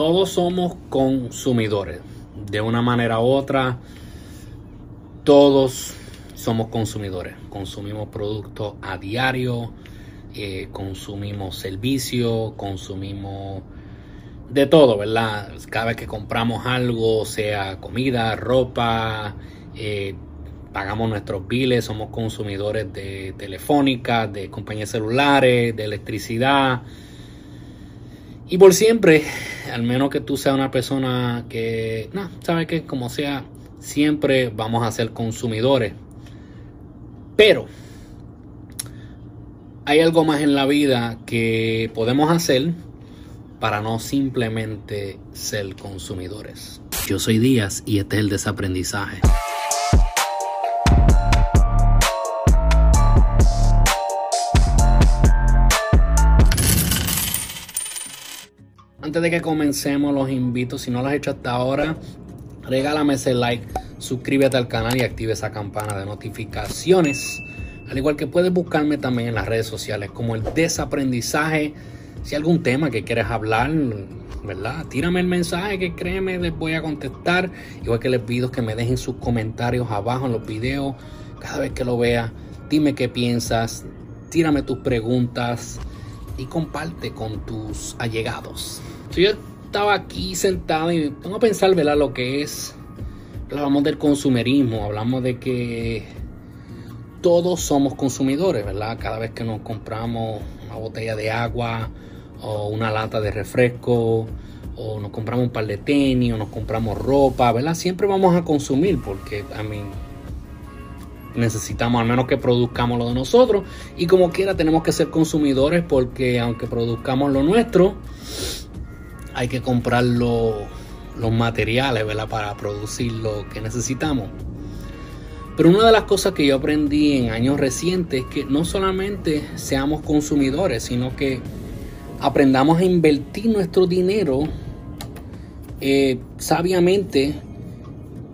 todos somos consumidores. De una manera u otra, todos somos consumidores. Consumimos productos a diario, eh, consumimos servicios, consumimos de todo, ¿verdad? Cada vez que compramos algo, sea comida, ropa, eh, pagamos nuestros biles, somos consumidores de telefónica, de compañías celulares, de electricidad. Y por siempre, al menos que tú seas una persona que, no, sabe que como sea, siempre vamos a ser consumidores. Pero hay algo más en la vida que podemos hacer para no simplemente ser consumidores. Yo soy Díaz y este es el desaprendizaje. Antes de que comencemos, los invito, si no lo has hecho hasta ahora, regálame ese like, suscríbete al canal y active esa campana de notificaciones. Al igual que puedes buscarme también en las redes sociales como el desaprendizaje. Si hay algún tema que quieres hablar, ¿verdad? Tírame el mensaje que créeme, les voy a contestar. Igual que les pido que me dejen sus comentarios abajo en los videos. Cada vez que lo veas, dime qué piensas, tírame tus preguntas y comparte con tus allegados. Si yo estaba aquí sentado y pongo a pensar, ¿verdad? Lo que es, hablamos del consumerismo, hablamos de que todos somos consumidores, ¿verdad? Cada vez que nos compramos una botella de agua o una lata de refresco o nos compramos un par de tenis o nos compramos ropa, ¿verdad? Siempre vamos a consumir porque a mí necesitamos al menos que produzcamos lo de nosotros y como quiera tenemos que ser consumidores porque aunque produzcamos lo nuestro hay que comprar los materiales ¿verdad? para producir lo que necesitamos pero una de las cosas que yo aprendí en años recientes es que no solamente seamos consumidores sino que aprendamos a invertir nuestro dinero eh, sabiamente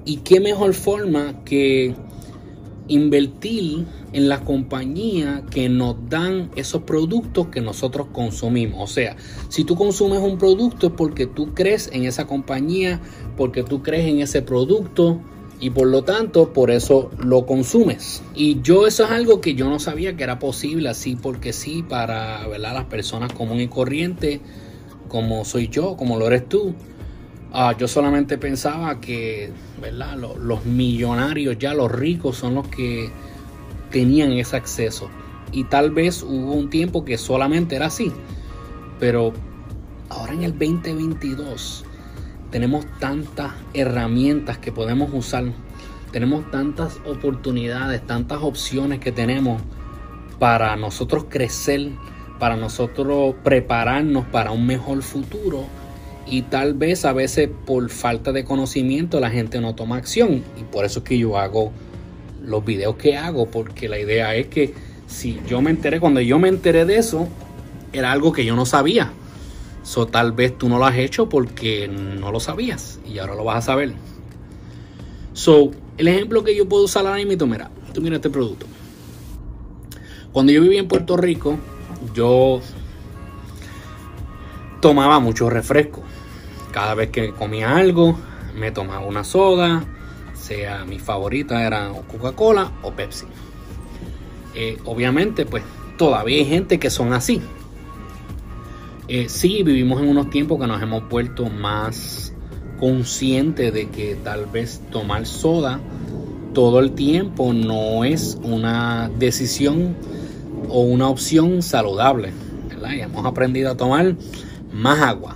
y qué mejor forma que invertir en la compañía que nos dan esos productos que nosotros consumimos. O sea, si tú consumes un producto es porque tú crees en esa compañía, porque tú crees en ese producto y por lo tanto por eso lo consumes. Y yo eso es algo que yo no sabía que era posible así porque sí para las personas comunes y corrientes como soy yo, como lo eres tú. Ah, yo solamente pensaba que ¿verdad? Los, los, millonarios, ya los ricos, son los que tenían ese acceso. Y tal vez hubo un tiempo que solamente era así. Pero ahora en el 2022 tenemos tantas herramientas que podemos usar. Tenemos tantas oportunidades, tantas opciones que tenemos para nosotros crecer, para nosotros prepararnos para un mejor futuro y tal vez a veces por falta de conocimiento la gente no toma acción. Y por eso es que yo hago los videos que hago porque la idea es que si yo me enteré cuando yo me enteré de eso era algo que yo no sabía. So tal vez tú no lo has hecho porque no lo sabías y ahora lo vas a saber. So el ejemplo que yo puedo usar ahora mismo mira tú mira este producto. Cuando yo vivía en Puerto Rico yo tomaba mucho refresco cada vez que comía algo, me tomaba una soda, sea mi favorita era Coca-Cola o Pepsi. Eh, obviamente, pues todavía hay gente que son así. Eh, sí, vivimos en unos tiempos que nos hemos vuelto más conscientes de que tal vez tomar soda todo el tiempo no es una decisión o una opción saludable. Y hemos aprendido a tomar más agua,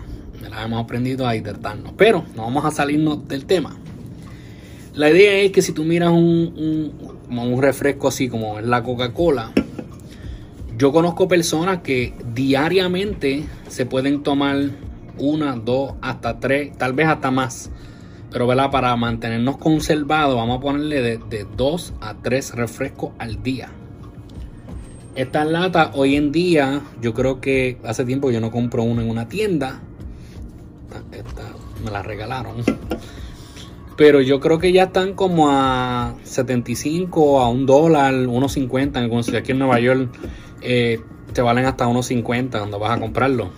hemos aprendido a hidratarnos. Pero no vamos a salirnos del tema. La idea es que si tú miras un, un refresco así como es la Coca-Cola, yo conozco personas que diariamente se pueden tomar una, dos, hasta tres, tal vez hasta más. Pero ¿verdad? para mantenernos conservados, vamos a ponerle de, de dos a tres refrescos al día. Esta lata hoy en día, yo creo que hace tiempo yo no compro uno en una tienda me la regalaron. Pero yo creo que ya están como a 75, a un dólar, 1.50 en algunos aquí en Nueva York eh, te valen hasta 1.50 cuando vas a comprarlo.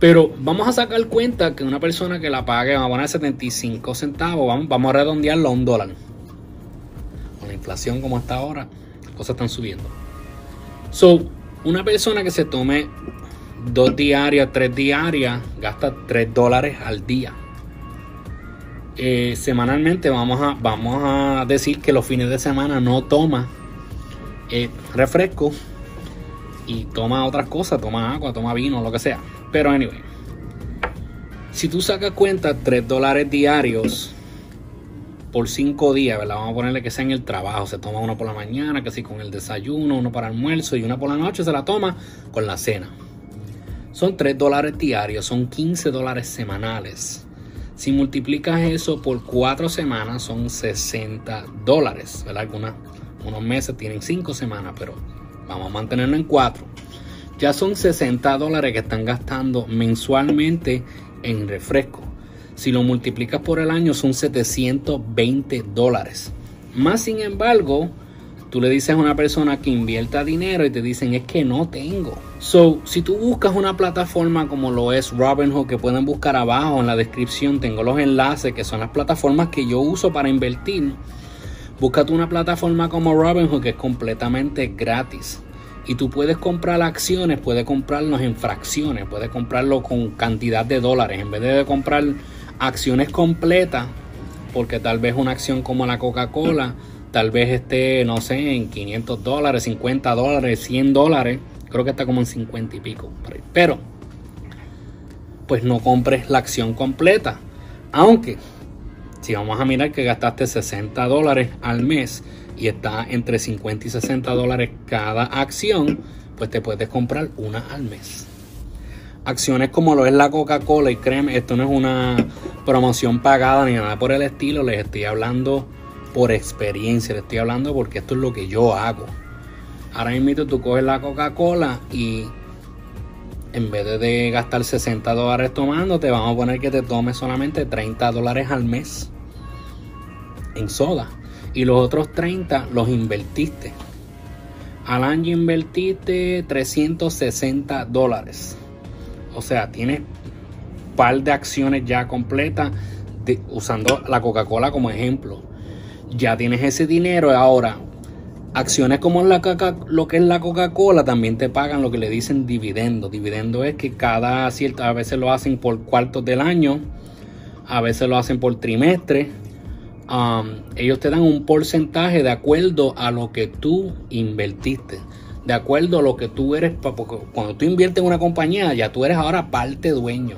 Pero vamos a sacar cuenta que una persona que la pague, vamos a poner 75 centavos, vamos, vamos a redondearlo a un dólar. Con la inflación como está ahora, las cosas están subiendo. So, una persona que se tome dos diarias, tres diarias, gasta 3 dólares al día. Eh, semanalmente vamos a, vamos a decir que los fines de semana no toma eh, refresco y toma otras cosas, toma agua, toma vino, lo que sea. Pero anyway, si tú sacas cuenta 3 dólares diarios por 5 días, ¿verdad? Vamos a ponerle que sea en el trabajo, se toma uno por la mañana, que sí con el desayuno, uno para almuerzo y una por la noche se la toma con la cena. Son 3 dólares diarios, son 15 dólares semanales. Si multiplicas eso por 4 semanas son 60 dólares, ¿verdad? Algunas, unos meses tienen 5 semanas, pero vamos a mantenerlo en 4. Ya son 60 dólares que están gastando mensualmente en refresco. Si lo multiplicas por el año son 720 dólares. Más sin embargo, tú le dices a una persona que invierta dinero y te dicen es que no tengo. So, si tú buscas una plataforma como lo es Robinhood, que pueden buscar abajo en la descripción, tengo los enlaces que son las plataformas que yo uso para invertir. Búscate una plataforma como Robinhood que es completamente gratis. Y tú puedes comprar acciones, puedes comprarlos en fracciones, puedes comprarlo con cantidad de dólares. En vez de comprar acciones completas, porque tal vez una acción como la Coca-Cola, tal vez esté, no sé, en 500 dólares, 50 dólares, 100 dólares Creo que está como en 50 y pico. Pero, pues no compres la acción completa. Aunque, si vamos a mirar que gastaste 60 dólares al mes y está entre 50 y 60 dólares cada acción, pues te puedes comprar una al mes. Acciones como lo es la Coca-Cola y créeme, esto no es una promoción pagada ni nada por el estilo, les estoy hablando por experiencia, les estoy hablando porque esto es lo que yo hago. Ahora mismo tú coges la Coca-Cola y en vez de gastar 60 dólares tomando, te vamos a poner que te tomes solamente 30 dólares al mes en soda. Y los otros 30 los invertiste. Al año invertiste 360 dólares. O sea, tienes par de acciones ya completas usando la Coca-Cola como ejemplo. Ya tienes ese dinero. Ahora, Acciones como la lo que es la Coca-Cola también te pagan lo que le dicen dividendo. Dividendo es que cada cierta, a veces lo hacen por cuartos del año, a veces lo hacen por trimestre. Um, ellos te dan un porcentaje de acuerdo a lo que tú invertiste. De acuerdo a lo que tú eres, porque cuando tú inviertes en una compañía, ya tú eres ahora parte dueño.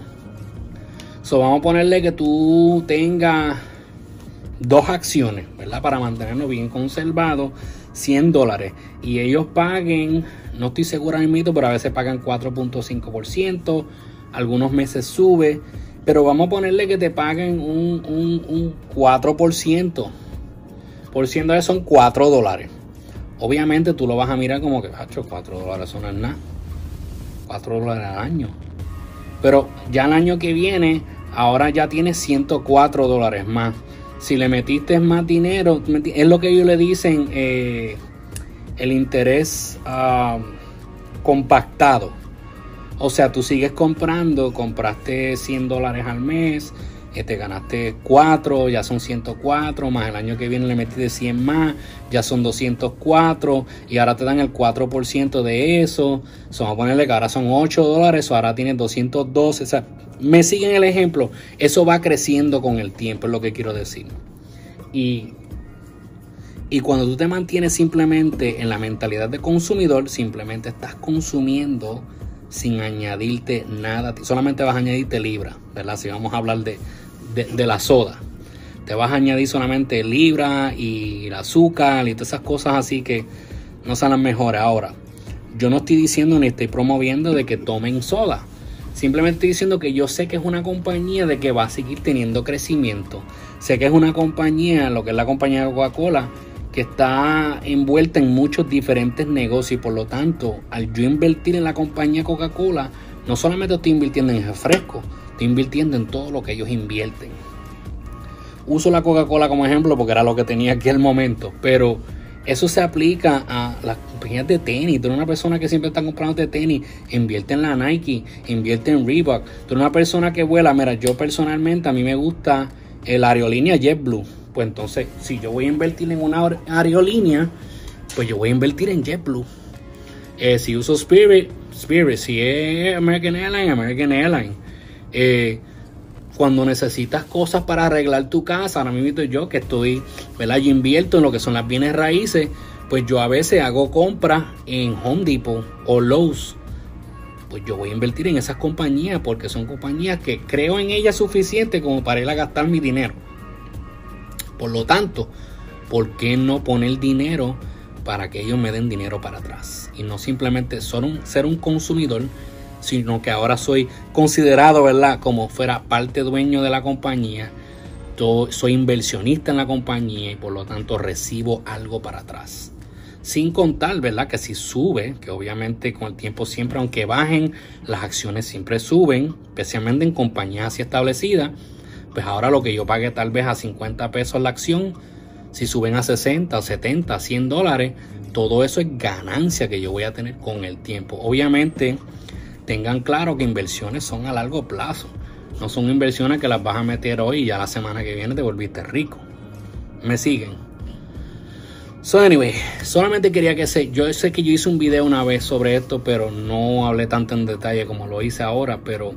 So, vamos a ponerle que tú tengas dos acciones, ¿verdad? Para mantenerlo bien conservado 100 dólares y ellos paguen, no estoy seguro en mito, pero a veces pagan 4.5%, algunos meses sube, pero vamos a ponerle que te paguen un, un, un 4%, por ciento de son 4 dólares. Obviamente tú lo vas a mirar como que, 4 dólares son nada, 4 dólares al año. Pero ya el año que viene, ahora ya tienes 104 dólares más si le metiste más dinero, es lo que ellos le dicen eh, el interés ah, compactado. O sea, tú sigues comprando, compraste 100 dólares al mes, eh, te ganaste 4, ya son 104, más el año que viene le metiste 100 más, ya son 204, y ahora te dan el 4% de eso. vamos a ponerle que ahora son 8 dólares, o ahora tienes 212. O sea, me siguen el ejemplo, eso va creciendo con el tiempo, es lo que quiero decir. Y, y cuando tú te mantienes simplemente en la mentalidad de consumidor, simplemente estás consumiendo sin añadirte nada, solamente vas a añadirte libra, ¿verdad? Si vamos a hablar de, de, la soda, te vas a añadir solamente libra y el azúcar y todas esas cosas así que no son las mejores. Ahora, yo no estoy diciendo ni estoy promoviendo de que tomen soda. Simplemente estoy diciendo que yo sé que es una compañía de que va a seguir teniendo crecimiento. Sé que es una compañía, lo que es la compañía de Coca-Cola, que está envuelta en muchos diferentes negocios por lo tanto, al yo invertir en la compañía Coca-Cola, no solamente estoy invirtiendo en refresco, estoy invirtiendo en todo lo que ellos invierten. Uso la Coca-Cola como ejemplo porque era lo que tenía aquí al momento, pero Eso se aplica a las compañías de tenis. Tú eres una persona que siempre está comprando de tenis, invierte en la Nike, invierte en Reebok. Tú eres una persona que vuela. Mira, yo personalmente a mí me gusta el aerolínea JetBlue. Pues entonces, si yo voy a invertir en una aerolínea, pues yo voy a invertir en JetBlue. Eh, si uso Spirit, Spirit. Si es American Airlines, American Airlines. Eh, cuando necesitas cosas para arreglar tu casa, ahora mismo yo que estoy, ¿verdad? Yo invierto en lo que son las bienes raíces, pues yo a veces hago compras en Home Depot o Lowe's. Pues yo voy a invertir en esas compañías porque son compañías que creo en ellas suficiente como para ir a gastar mi dinero. Por lo tanto, ¿por qué no poner dinero para que ellos me den dinero para atrás? Y no simplemente ser un consumidor sino que ahora soy considerado, ¿verdad? Como fuera parte dueño de la compañía. Yo soy inversionista en la compañía y por lo tanto recibo algo para atrás. Sin contar, ¿verdad? Que si sube, que obviamente con el tiempo siempre, aunque bajen, las acciones siempre suben, especialmente en compañías así establecidas. Pues ahora lo que yo pague tal vez a 50 pesos la acción, si suben a 60, 70, 100 dólares, todo eso es ganancia que yo voy a tener con el tiempo. Obviamente, tengan claro que inversiones son a largo plazo. No son inversiones que las vas a meter hoy y ya la semana que viene te volviste rico. ¿Me siguen? So anyway, solamente quería que se, yo sé que yo hice un video una vez sobre esto, pero no hablé tanto en detalle como lo hice ahora, pero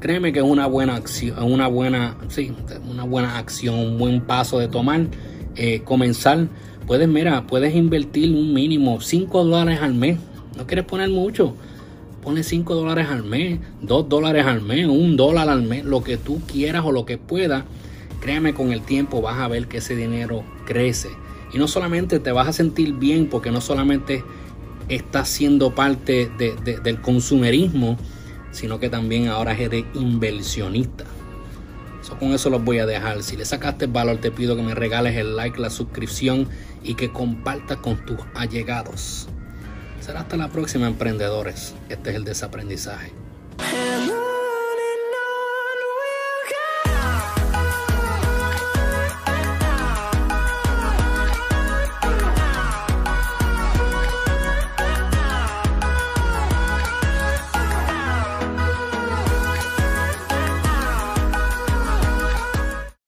créeme que es una buena acción, una buena, sí, una buena acción, un buen paso de tomar, eh, comenzar. Puedes, mira, puedes invertir un mínimo 5 dólares al mes. No quieres poner mucho Pone 5 dólares al mes, 2 dólares al mes, 1 dólar al mes, lo que tú quieras o lo que puedas. Créeme, con el tiempo vas a ver que ese dinero crece. Y no solamente te vas a sentir bien porque no solamente estás siendo parte del consumerismo, sino que también ahora eres inversionista. con eso los voy a dejar. Si le sacaste valor, te pido que me regales el like, la suscripción y que compartas con tus allegados. Será hasta la próxima, emprendedores. Este es el desaprendizaje.